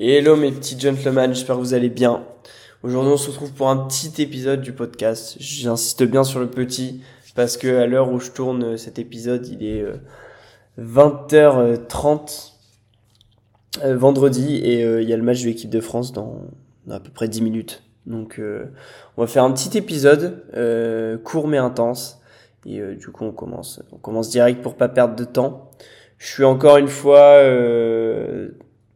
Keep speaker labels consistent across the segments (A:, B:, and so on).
A: Hello mes petits gentlemen, j'espère que vous allez bien. Aujourd'hui on se retrouve pour un petit épisode du podcast. J'insiste bien sur le petit parce que à l'heure où je tourne cet épisode il est 20h30 euh, euh, vendredi et euh, il y a le match de l'équipe de France dans, à peu près 10 minutes. Donc on va faire un petit épisode court mais intense et du coup on commence, on commence direct pour pas perdre de temps. Je suis encore une fois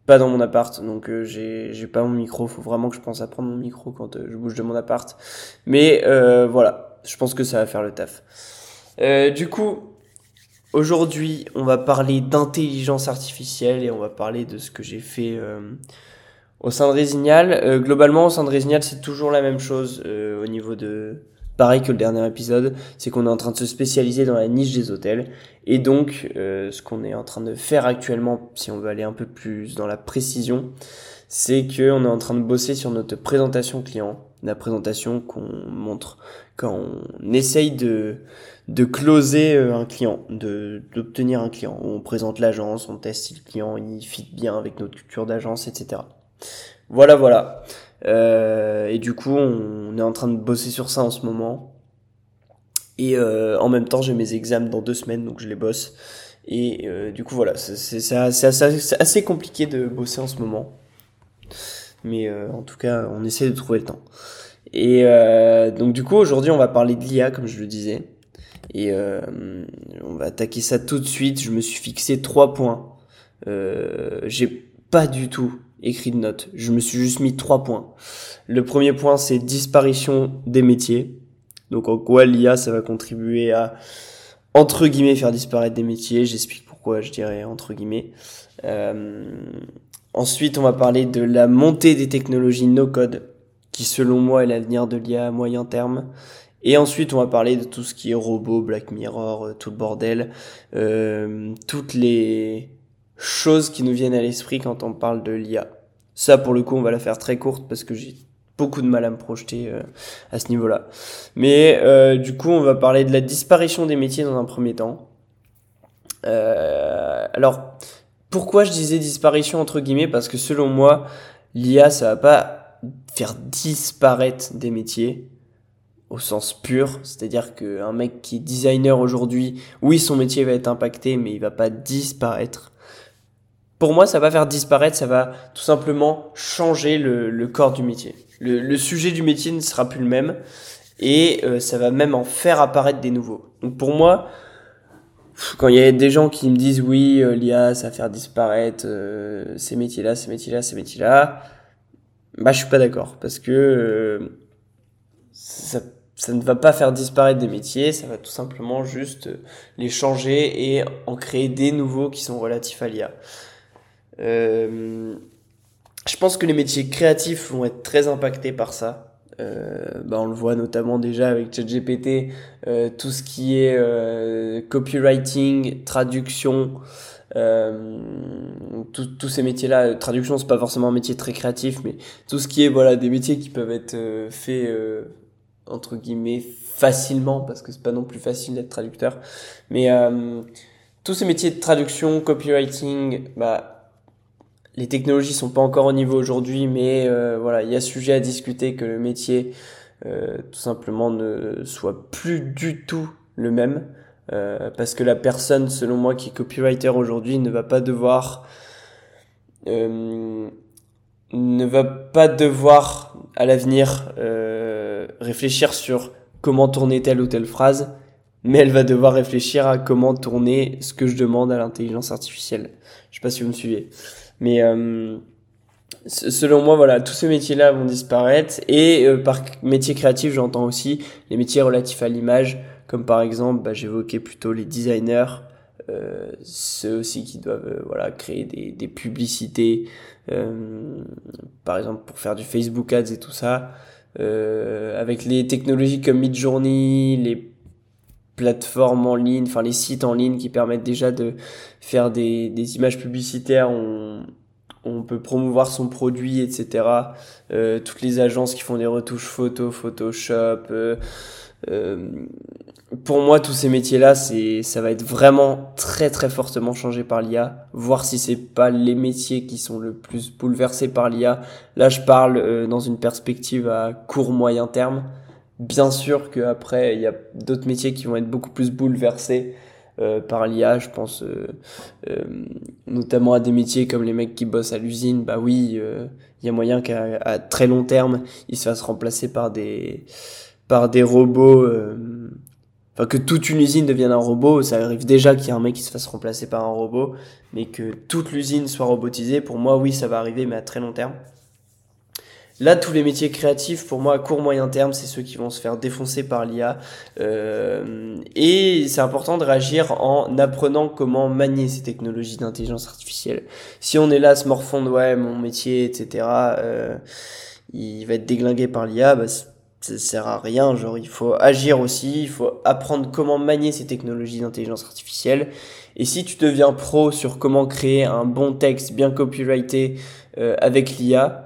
A: pas dans mon appart, donc euh, j'ai pas mon micro. Faut vraiment que je pense à prendre mon micro quand euh, je bouge de mon appart. Mais euh, voilà, je pense que ça va faire le taf. du coup, aujourd'hui, on va parler d'intelligence artificielle et on va parler de ce que j'ai fait au sein de Résignal. globalement, au sein de Résignal, c'est toujours la même chose au niveau de pareil que le dernier épisode, c'est qu'on est en train de se spécialiser dans la niche des hôtels. Et donc, euh, ce qu'on est en train de faire actuellement, si on veut aller un peu plus dans la précision, c'est qu'on est en train de bosser sur notre présentation client, la présentation qu'on montre quand on essaye de, de closer euh, un client, de d'obtenir un client. On présente l'agence, on teste si le client il fit bien avec notre culture d'agence, etc. Voilà, voilà. Euh, et du coup, on, est en train de bosser sur ça en ce moment. Et euh, en même temps, j'ai mes examens dans deux semaines, donc je les bosse. Et euh, du coup, voilà, c'est assez, assez, compliqué de bosser en ce moment. Mais euh, en tout cas, on essaie de trouver le temps. Et euh, donc du coup, aujourd'hui, on va parler de l'IA, comme je le disais. Et on va attaquer ça tout de suite. Je me suis fixé trois points. j'ai pas du tout écrit de notes. Je me suis juste mis trois points. Le premier point, c'est disparition des métiers. Donc en quoi l'IA, ça va contribuer à, entre guillemets, faire disparaître des métiers? J'explique pourquoi je dirais entre guillemets. Euh, ensuite, on va parler de la montée des technologies no-code, qui selon moi est l'avenir de l'IA à moyen terme. Et ensuite, on va parler de tout ce qui est robot, Black Mirror, euh, tout le bordel, euh, toutes les choses qui nous viennent à l'esprit quand on parle de l'IA. Ça, pour le coup, on va la faire très courte parce que j'ai beaucoup de mal à me projeter euh, à ce niveau-là. Mais euh, du coup, on va parler de la disparition des métiers dans un premier temps. Euh, alors, pourquoi je disais disparition entre guillemets? Parce que selon moi, l'IA, ça va pas faire disparaître des métiers au sens pur, c'est-à-dire qu'un mec qui est designer aujourd'hui, oui, son métier va être impacté, mais il va pas disparaître pour moi, ça va faire disparaître, ça va tout simplement changer le, le corps du métier. Le, le, sujet du métier ne sera plus le même et euh, ça va même en faire apparaître des nouveaux. Donc pour moi, quand il y a des gens qui me disent oui, euh, l'IA, ça va faire disparaître euh, ces métiers-là, ces métiers-là, ces métiers-là, bah je suis pas d'accord parce que ça, ça ne va pas faire disparaître des métiers, ça va tout simplement juste les changer et en créer des nouveaux qui sont relatifs à l'IA. Euh, je pense que les métiers créatifs vont être très impactés par ça. Euh, bah on le voit notamment déjà avec ChatGPT, euh, tout ce qui est euh, copywriting, traduction, euh, tous ces métiers-là. Traduction, c'est pas forcément un métier très créatif, mais tout ce qui est voilà des métiers qui peuvent être faits entre guillemets facilement, parce que c'est pas non plus facile d'être traducteur. Mais tous ces métiers de traduction, copywriting, bah les technologies sont pas encore au niveau aujourd'hui, mais euh, voilà, il y a sujet à discuter que le métier euh, tout simplement ne soit plus du tout le même, euh, parce que la personne, selon moi, qui est copywriter aujourd'hui, ne va pas devoir ne va pas devoir à l'avenir réfléchir sur comment tourner telle ou telle phrase, mais elle va devoir réfléchir à comment tourner ce que je demande à l'intelligence artificielle. Je sais pas si vous me suivez. Mais euh, selon moi, voilà, tous ces métiers-là vont disparaître. Et euh, par métier créatif, j'entends aussi les métiers relatifs à l'image, comme par exemple, bah, j'évoquais plutôt les designers, euh, ceux aussi qui doivent euh, voilà créer des, des publicités, euh, par exemple pour faire du Facebook Ads et tout ça. avec les technologies comme Midjourney, les plateformes en ligne, enfin les sites en ligne qui permettent déjà de faire des, des images publicitaires, on, on peut promouvoir son produit, etc. Euh, toutes les agences qui font des retouches photos, Photoshop, euh, euh, pour moi, tous ces métiers-là, c'est, ça va être vraiment très très fortement changé par l'IA. Voir si c'est pas les métiers qui sont le plus bouleversés par l'IA. Là, je parle euh, dans une perspective à court moyen terme. Bien sûr qu'après, il y a d'autres métiers qui vont être beaucoup plus bouleversés euh, par l'IA. Je pense euh, euh, notamment à des métiers comme les mecs qui bossent à l'usine. Bah oui, il y a moyen qu'à très long terme, ils se fassent remplacer par des par des robots. Enfin, que toute une usine devienne un robot, ça arrive déjà qu'il y ait un mec qui se fasse remplacer par un robot, mais que toute l'usine soit robotisée, pour moi, oui, ça va arriver, mais à très long terme. Là, tous les métiers créatifs, pour moi, à court moyen terme, c'est ceux qui vont se faire défoncer par l'IA. Euh, et c'est important de réagir en apprenant comment manier ces technologies d'intelligence artificielle. Si on est là se morfondre, ouais, mon métier, etc., euh, il va être déglingué par l'IA, bah, ça sert à rien. Genre, il faut agir aussi, il faut apprendre comment manier ces technologies d'intelligence artificielle. Et si tu deviens pro sur comment créer un bon texte bien copyrighté euh, avec l'IA,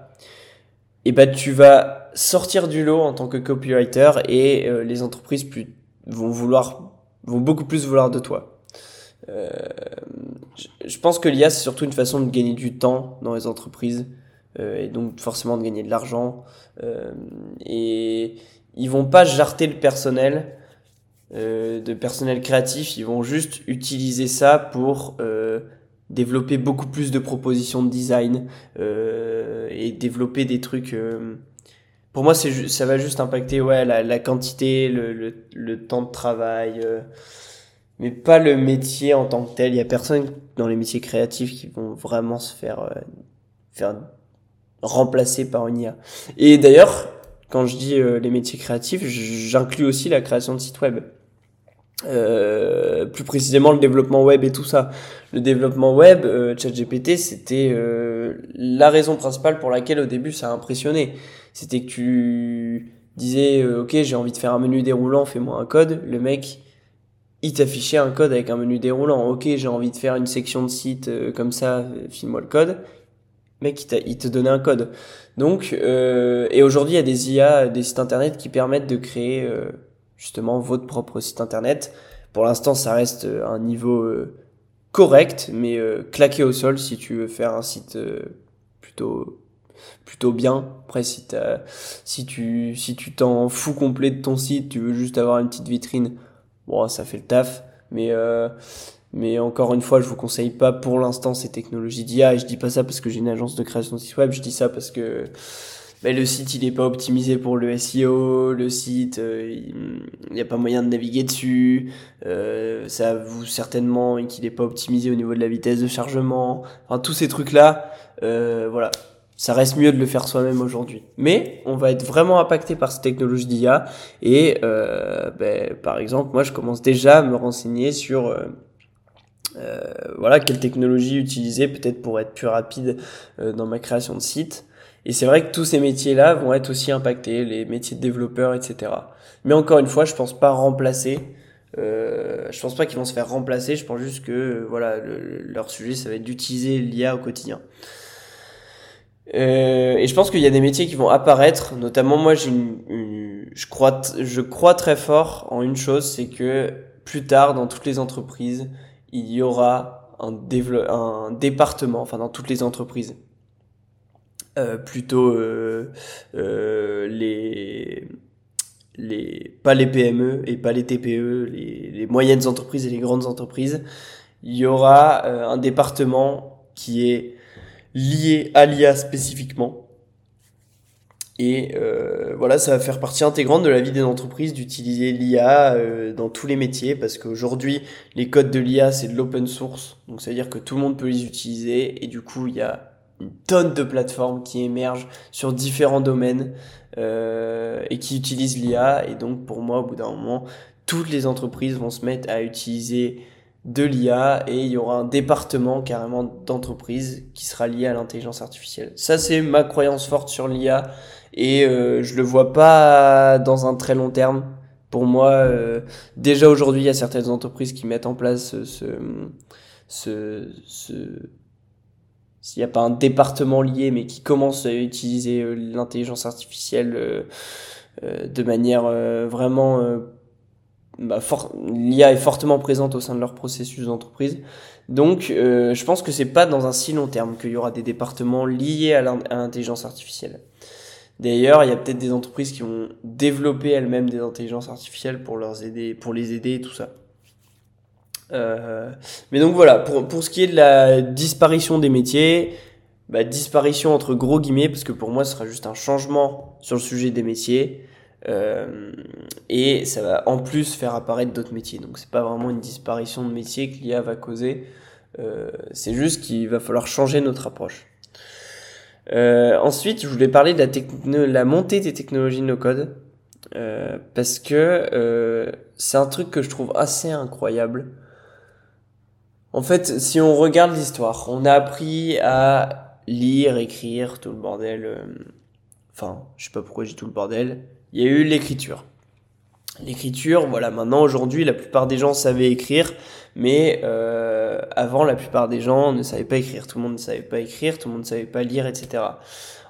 A: et bah tu vas sortir du lot en tant que copywriter et euh, les entreprises vont vouloir vont beaucoup plus vouloir de toi. Euh, je pense que l'IA c'est surtout une façon de gagner du temps dans les entreprises euh, et donc forcément de gagner de l'argent et ils vont pas jarter le personnel de personnel créatif, ils vont juste utiliser ça pour développer beaucoup plus de propositions de design et développer des trucs. Euh, pour moi, c'est ça va juste impacter ouais la, la quantité, le, le, le, temps de travail, euh, mais pas le métier en tant que tel. Il y a personne dans les métiers créatifs qui vont vraiment se faire euh, faire remplacer par une IA. Et d'ailleurs, quand je dis les métiers créatifs, j'inclus aussi la création de sites web. Euh, plus précisément le développement web et tout ça. Le développement web, euh, ChatGPT, c'était euh, la raison principale pour laquelle au début ça a impressionné. C'était que tu disais, euh, ok, j'ai envie de faire un menu déroulant, fais-moi un code. Le mec, il t'affichait un code avec un menu déroulant. Ok, j'ai envie de faire une section de site comme ça, file-moi le code. Mec, il, il, te donnait un code. Donc, et aujourd'hui, il y a des IA, des sites internet qui permettent de créer justement votre propre site internet. Pour l'instant, ça reste euh, un niveau euh, correct, mais euh, claqué au sol si tu veux faire un site plutôt plutôt bien. Après, si, si tu si tu t'en fous complet de ton site, tu veux juste avoir une petite vitrine, bon, ça fait le taf. Mais mais encore une fois, je vous conseille pas pour l'instant ces technologies d'IA. Et je dis pas ça parce que j'ai une agence de création de site web. Je dis ça parce que mais le site il est pas optimisé pour le SEO, le site euh, il n'y a pas moyen de naviguer dessus, euh, ça avoue certainement qu'il est pas optimisé au niveau de la vitesse de chargement, enfin tous ces trucs là, euh, voilà, ça reste mieux de le faire soi-même aujourd'hui. Mais on va être vraiment impacté par cette technologie d'IA et ben, par exemple moi je commence déjà à me renseigner sur euh, voilà quelle technologie utiliser peut-être pour être plus rapide dans ma création de site. Et c'est vrai que tous ces métiers-là vont être aussi impactés, les métiers de développeurs, etc. Mais encore une fois, je pense pas remplacer. Euh, je pense pas qu'ils vont se faire remplacer. Je pense juste que voilà, leur sujet, ça va être d'utiliser l'IA au quotidien. Euh, et je pense qu'il y a des métiers qui vont apparaître. Notamment, moi, j'ai une, je crois, je crois très fort en une chose, c'est que plus tard, dans toutes les entreprises, il y aura un, un département, enfin dans toutes les entreprises, euh, plutôt euh, euh, les les pas les PME et pas les TPE, les, les, moyennes entreprises et les grandes entreprises, il y aura un département qui est lié à l'IA spécifiquement. Et euh, voilà, ça va faire partie intégrante de la vie des entreprises d'utiliser l'IA euh, dans tous les métiers parce qu'aujourd'hui, les codes de l'IA, c'est de l'open source. Donc, ça veut dire que tout le monde peut les utiliser et du coup, il y a une tonne de plateformes qui émergent sur différents domaines euh, et qui utilisent l'IA. Et donc pour moi, au bout d'un moment, toutes les entreprises vont se mettre à utiliser de l'IA et il y aura un département carrément d'entreprise qui sera lié à l'intelligence artificielle. Ça, c'est ma croyance forte sur l'IA et euh, je le vois pas dans un très long terme. Pour moi, euh, déjà aujourd'hui, il y a certaines entreprises qui mettent en place ce, ce, ce s'il n'y a pas un département lié, mais qui commence à utiliser euh, l'intelligence artificielle euh, euh, de manière vraiment bah, l'IA est fortement présente au sein de leur processus d'entreprise. Donc, je pense que c'est pas dans un si long terme qu'il y aura des départements liés à l'intelligence artificielle. D'ailleurs, il y a peut-être des entreprises qui ont développé elles-mêmes des intelligences artificielles pour leur aider, pour les aider et tout ça. Euh, mais donc voilà, pour, pour ce qui est de la disparition des métiers, bah, disparition entre gros guillemets, parce que pour moi ce sera juste un changement sur le sujet des métiers, euh, et ça va en plus faire apparaître d'autres métiers. Donc c'est pas vraiment une disparition de métiers que l'IA va causer, euh, c'est juste qu'il va falloir changer notre approche. Euh, ensuite, je voulais parler de la, la montée des technologies no-code, euh, parce que euh, c'est un truc que je trouve assez incroyable. En fait, si on regarde l'histoire, on a appris à lire, écrire, tout le bordel. Euh, enfin, je sais pas pourquoi j'ai tout le bordel. Il y a eu l'écriture. L'écriture, voilà, maintenant aujourd'hui, la plupart des gens savaient écrire, mais euh, avant, la plupart des gens ne savaient pas écrire. Tout le monde ne savait pas écrire, tout le monde ne savait pas lire, etc.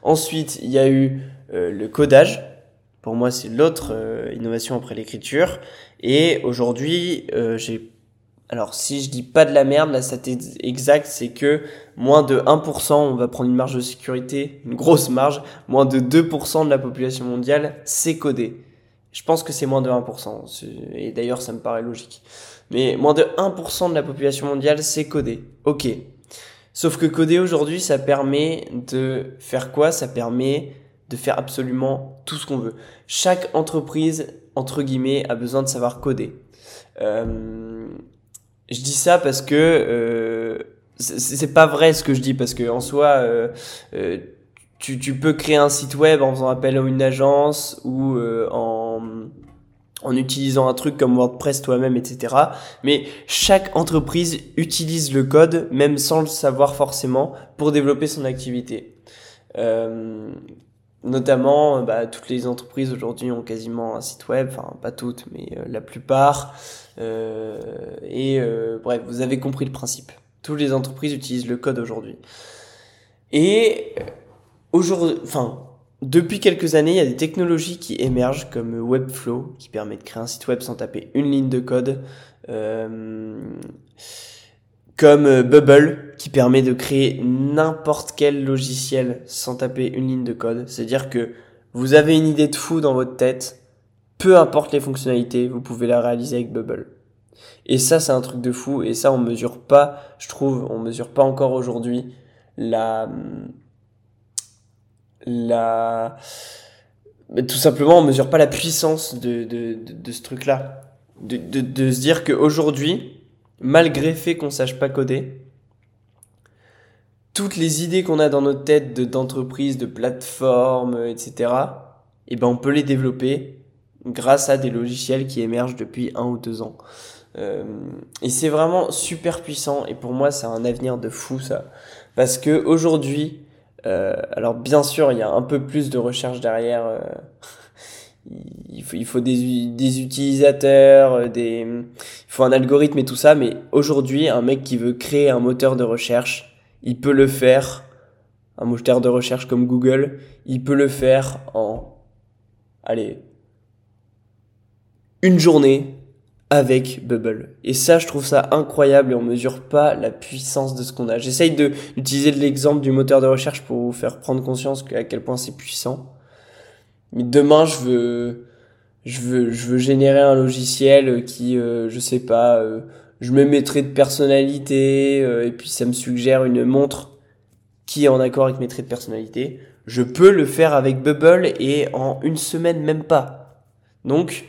A: Ensuite, il y a eu euh, le codage. Pour moi, c'est l'autre euh, innovation après l'écriture. Et aujourd'hui, euh, j'ai... Alors, si je dis pas de la merde, la stat exacte, c'est que moins de 1%, on va prendre une marge de sécurité, une grosse marge, moins de 2% de la population mondiale, c'est codé. Je pense que c'est moins de 1%. Et d'ailleurs, ça me paraît logique. Mais moins de 1% de la population mondiale, c'est codé. Ok. Sauf que coder aujourd'hui, ça permet de faire quoi? Ça permet de faire absolument tout ce qu'on veut. Chaque entreprise, entre guillemets, a besoin de savoir coder. Euh, je dis ça parce que euh, c'est pas vrai ce que je dis parce que en soi, euh, euh tu, peux créer un site web en faisant appel à une agence ou euh, en, en utilisant un truc comme WordPress toi-même, etc. Mais chaque entreprise utilise le code, même sans le savoir forcément, pour développer son activité. Euh, notamment, bah, toutes les entreprises aujourd'hui ont quasiment un site web, enfin pas toutes, mais euh, la plupart. Euh, et bref, vous avez compris le principe. Toutes les entreprises utilisent le code aujourd'hui. Et aujourd'hui, enfin, depuis quelques années, il y a des technologies qui émergent comme Webflow, qui permet de créer un site web sans taper une ligne de code, euh, comme Bubble, qui permet de créer n'importe quel logiciel sans taper une ligne de code. C'est-à-dire que vous avez une idée de fou dans votre tête, peu importe les fonctionnalités, vous pouvez la réaliser avec Bubble. Et ça, c'est un truc de fou, et ça, on mesure pas, je trouve, on mesure pas encore aujourd'hui la la tout simplement on mesure pas la puissance de, de, de, ce truc là de, de, de se dire qu'aujourd'hui malgré fait qu'on sache pas coder toutes les idées qu'on a dans notre tête de d'entreprise de plateforme etc et eh ben on peut les développer grâce à des logiciels qui émergent depuis un ou deux ans euh, et c'est vraiment super puissant et pour moi c'est un avenir de fou ça parce que aujourd'hui euh, alors bien sûr, il y a un peu plus de recherche derrière. Euh, il faut, il faut des, des utilisateurs, euh, des, il faut un algorithme et tout ça. Mais aujourd'hui, un mec qui veut créer un moteur de recherche, il peut le faire. Un moteur de recherche comme Google, il peut le faire en, allez, une journée, avec Bubble. Et ça, je trouve ça incroyable et on mesure pas la puissance de ce qu'on a. J'essaye de d'utiliser l'exemple du moteur de recherche pour vous faire prendre conscience à quel point c'est puissant. Mais demain, je veux, je veux, je veux générer un logiciel qui, euh, je sais pas, euh, je me mettrai de personnalité euh, et puis ça me suggère une montre qui est en accord avec mes traits de personnalité. Je peux le faire avec Bubble et en une semaine même pas. Donc,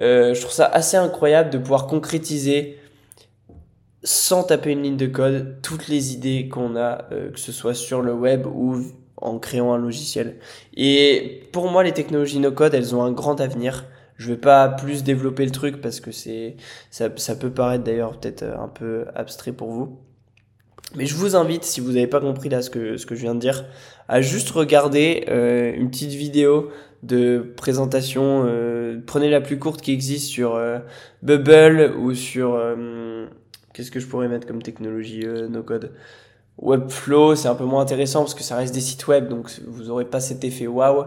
A: euh, je trouve ça assez incroyable de pouvoir concrétiser sans taper une ligne de code toutes les idées qu'on a, euh, que ce soit sur le web ou en créant un logiciel. Et pour moi, les technologies no code, elles ont un grand avenir. Je vais pas plus développer le truc parce que c'est ça, ça peut paraître d'ailleurs peut-être un peu abstrait pour vous. Mais je vous invite, si vous n'avez pas compris là ce que, ce que je viens de dire, à juste regarder euh, une petite vidéo de présentation. Euh, prenez la plus courte qui existe sur euh, Bubble ou sur... Qu'est-ce que je pourrais mettre comme technologie no code? Webflow, c'est un peu moins intéressant parce que ça reste des sites web, donc vous aurez pas cet effet waouh.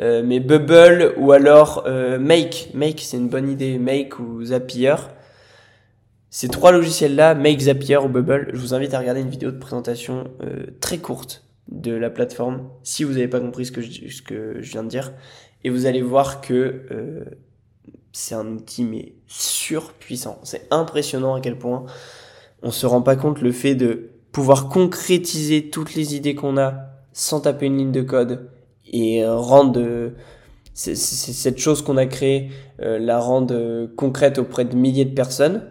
A: Euh, mais Bubble ou alors euh, Make, Make c'est une bonne idée, Make ou Zapier. Ces trois logiciels-là, Make, Zapier ou Bubble, je vous invite à regarder une vidéo de présentation euh, très courte de la plateforme si vous n'avez pas compris ce que, je, ce que je viens de dire. Et vous allez voir que euh, c'est un outil mais surpuissant. C'est impressionnant à quel point on se rend pas compte le fait de pouvoir concrétiser toutes les idées qu'on a sans taper une ligne de code et rendre euh, cette chose qu'on a créée euh, la rendre euh, concrète auprès de milliers de personnes.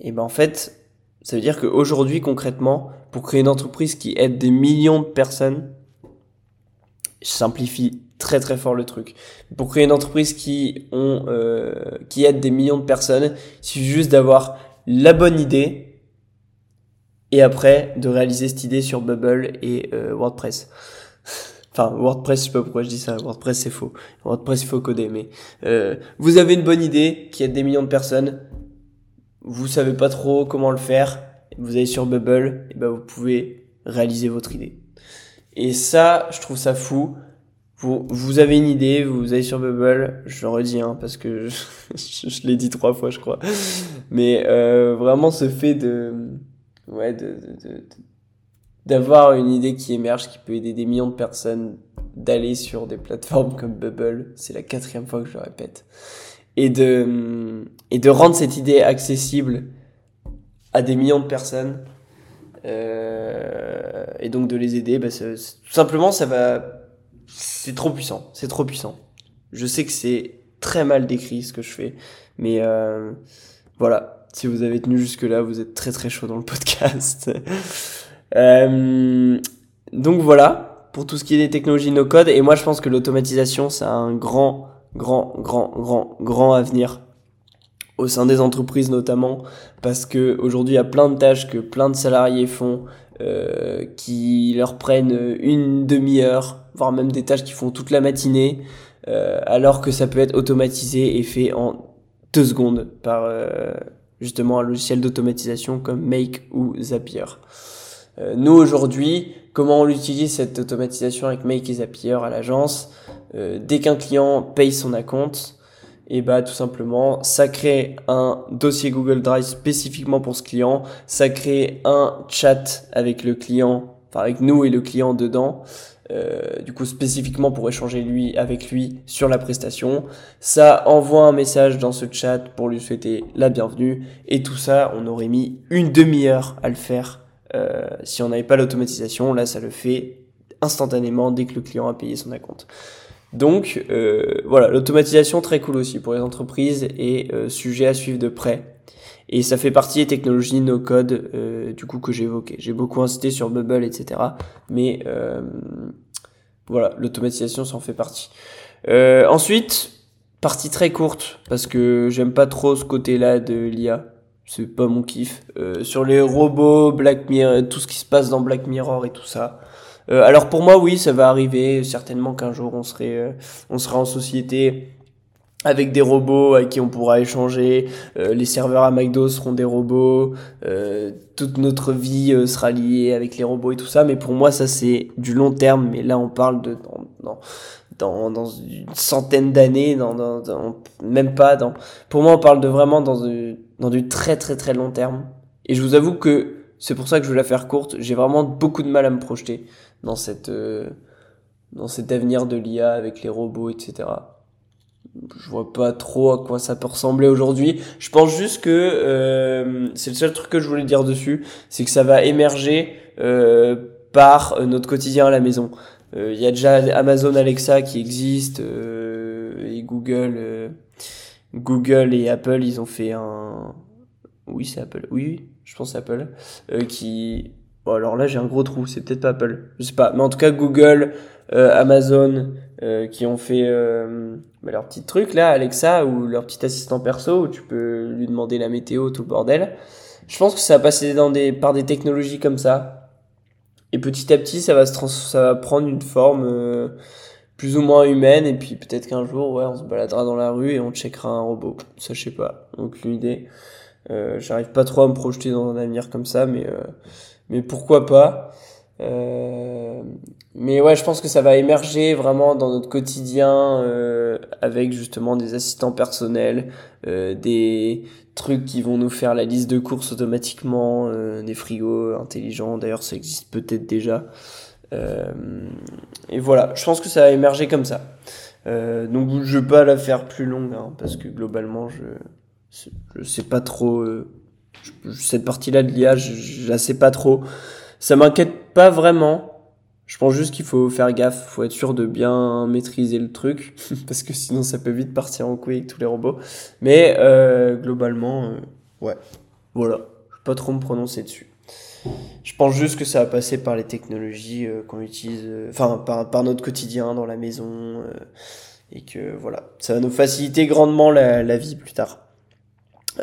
A: Et ben en fait, ça veut dire qu'aujourd'hui concrètement, pour créer une entreprise qui aide des millions de personnes, je simplifie très très fort le truc. Pour créer une entreprise qui ont qui aide des millions de personnes, il suffit juste d'avoir la bonne idée, et après de réaliser cette idée sur Bubble et euh, WordPress. Enfin, WordPress, je sais pas pourquoi je dis ça. WordPress, c'est faux. WordPress, il faut coder. Mais euh, vous avez une bonne idée qui aide des millions de personnes. Vous savez pas trop comment le faire. Vous allez sur Bubble, et ben vous pouvez réaliser votre idée. Et ça, je trouve ça fou. Vous, vous avez une idée, vous allez sur Bubble, je le redis hein, parce que je, je l'ai dit trois fois, je crois. Mais euh, vraiment, ce fait de ouais, de, de, d'avoir une idée qui émerge, qui peut aider des millions de personnes d'aller sur des plateformes comme Bubble. C'est la quatrième fois que je le répète. Et de, et de rendre cette idée accessible à des millions de personnes. Euh, et donc de les aider, bah, tout simplement, ça va, c'est trop puissant. C'est trop puissant. Je sais que c'est très mal décrit ce que je fais, mais euh, voilà, si vous avez tenu jusque-là, vous êtes très très chaud dans le podcast. euh, donc voilà, pour tout ce qui est des technologies no-code. Et moi, je pense que l'automatisation, ça a un grand, grand, grand, grand, grand avenir au sein des entreprises notamment, parce que aujourd'hui, il y a plein de tâches que plein de salariés font, euh, qui leur prennent une demi-heure, voire même des tâches qui font toute la matinée, euh, alors que ça peut être automatisé et fait en deux secondes par euh, justement un logiciel d'automatisation comme Make ou Zapier. Euh, nous aujourd'hui, comment on utilise cette automatisation avec Make et Zapier à l'agence? Euh, Dès qu'un client paye son acompte, et bah tout simplement, ça crée un dossier Google Drive spécifiquement pour ce client, ça crée un chat avec le client, enfin avec nous et le client dedans. Euh, du coup spécifiquement pour échanger lui avec lui sur la prestation. Ça envoie un message dans ce chat pour lui souhaiter la bienvenue et tout ça on aurait mis une demi-heure à le faire euh, si on n'avait pas l'automatisation. Là ça le fait instantanément dès que le client a payé son acompte. Donc euh, voilà l'automatisation très cool aussi pour les entreprises et sujet à suivre de près. Et ça fait partie des technologies no code euh, du coup que évoqué. J'ai beaucoup incité sur Bubble, etc. Mais voilà, l'automatisation s'en fait partie. Euh, ensuite, partie très courte parce que j'aime pas trop ce côté-là de l'IA. C'est pas mon kiff. Euh, sur les robots, Black Mirror, tout ce qui se passe dans Black Mirror et tout ça. Euh, alors pour moi, oui, ça va arriver. Certainement qu'un jour on serait, on sera en société avec des robots avec qui on pourra échanger, euh, les serveurs à McDo seront des robots, euh, toute notre vie euh, sera liée avec les robots et tout ça, mais pour moi ça c'est du long terme, mais là on parle de dans, dans, dans une centaine d'années, dans, dans, même pas dans... Pour moi on parle de vraiment dans du, dans du très très très long terme, et je vous avoue que c'est pour ça que je veux la faire courte, j'ai vraiment beaucoup de mal à me projeter dans cette... dans cet avenir de l'IA avec les robots, etc je vois pas trop à quoi ça peut ressembler aujourd'hui. Je pense juste que euh, c'est le seul truc que je voulais dire dessus, c'est que ça va émerger euh, par euh, notre quotidien à la maison. Il y a déjà Amazon Alexa qui existe et Google, Google et Apple, ils ont fait un. Oui, c'est Apple. Oui, oui, je pense Apple qui. Bon, alors là, j'ai un gros trou. C'est peut-être pas Apple. Je sais pas. Mais en tout cas, Google, Amazon, qui ont fait bah, leur petit truc là, Alexa, ou leur petit assistant perso, où tu peux lui demander la météo, tout bordel. Je pense que ça va passer dans des, par des technologies comme ça. Et petit à petit, ça va, se trans ça va prendre une forme euh, plus ou moins humaine. Et puis peut-être qu'un jour, ouais, on se baladera dans la rue et on checkera un robot. Ça, je sais pas. Aucune idée. Euh, J'arrive pas trop à me projeter dans un avenir comme ça, mais, euh, mais pourquoi pas. Euh, mais ouais, je pense que ça va émerger vraiment dans notre quotidien euh, avec justement des assistants personnels, euh, des trucs qui vont nous faire la liste de courses automatiquement, euh, des frigos intelligents. D'ailleurs, ça existe peut-être déjà. Euh, et voilà, je pense que ça va émerger comme ça. Donc je vais pas la faire plus longue hein, parce que globalement je je sais pas trop cette partie-là de l'IA, je, je la sais pas trop. Ça m'inquiète pas vraiment. Je pense juste qu'il faut faire gaffe, faut être sûr de bien maîtriser le truc parce que sinon ça peut vite partir en couille avec tous les robots. Mais euh, globalement, euh, ouais, voilà, je vais pas trop me prononcer dessus. Je pense juste que ça va passer par les technologies euh, qu'on utilise, enfin par, notre quotidien dans la maison, et que voilà, ça va nous faciliter grandement la, vie plus tard.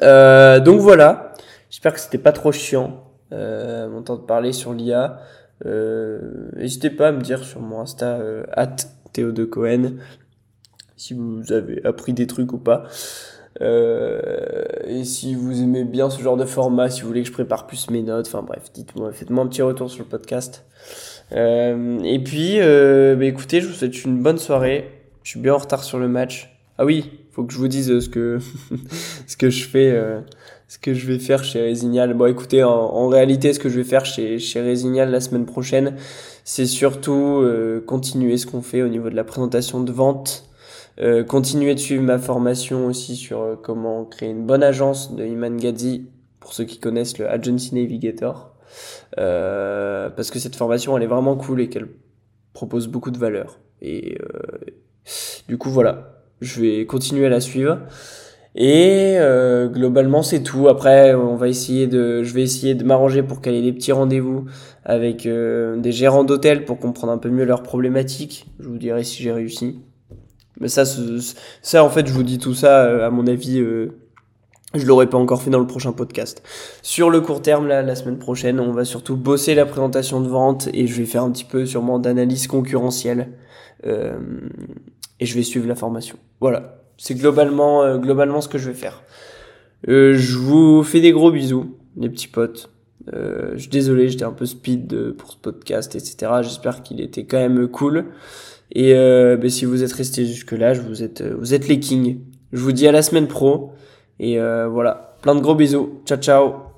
A: Donc voilà, j'espère que c'était pas trop chiant, mon temps de parler sur l'IA. Euh, N'hésitez pas à me dire sur mon Insta, euh, Théo de Cohen, si vous avez appris des trucs ou pas. Euh, et si vous aimez bien ce genre de format, si vous voulez que je prépare plus mes notes, enfin bref, dites-moi, faites-moi un petit retour sur le podcast. Euh, et puis, euh, bah, écoutez, je vous souhaite une bonne soirée. Je suis bien en retard sur le match. Ah oui, faut que je vous dise euh, ce que ce que je fais, ce que je vais faire chez Résignal. Bon, écoutez, en, en réalité, ce que je vais faire chez chez Résignal la semaine prochaine, c'est surtout euh, continuer ce qu'on fait au niveau de la présentation de vente. Euh, continuer de suivre ma formation aussi sur euh, comment créer une bonne agence de Iman Gadzi, pour ceux qui connaissent le Agency Navigator. Parce que cette formation, elle est vraiment cool et qu'elle propose beaucoup de valeur. Et du coup, voilà, je vais continuer à la suivre. Et euh, globalement, c'est tout. Après, on va essayer de, je vais essayer de m'arranger pour caler des petits rendez-vous avec euh, des gérants d'hôtels pour comprendre un peu mieux leurs problématiques. Je vous dirai si j'ai réussi. Mais ça, ça en fait, je vous dis tout ça, euh, à mon avis, euh, je l'aurais pas encore fait dans le prochain podcast. Sur le court terme, là, la semaine prochaine, on va surtout bosser la présentation de vente et je vais faire un petit peu sûrement d'analyse concurrentielle. Euh, et je vais suivre la formation. Voilà. C'est globalement, euh, globalement ce que je vais faire. Euh, je vous fais des gros bisous, les petits potes. Euh, je suis désolé, j'étais un peu speed pour ce podcast, etc. J'espère qu'il était quand même cool. Et ben, si vous êtes restés jusque là, je vous êtes, vous êtes les kings. Je vous dis à la semaine pro. Et voilà, plein de gros bisous. Ciao ciao.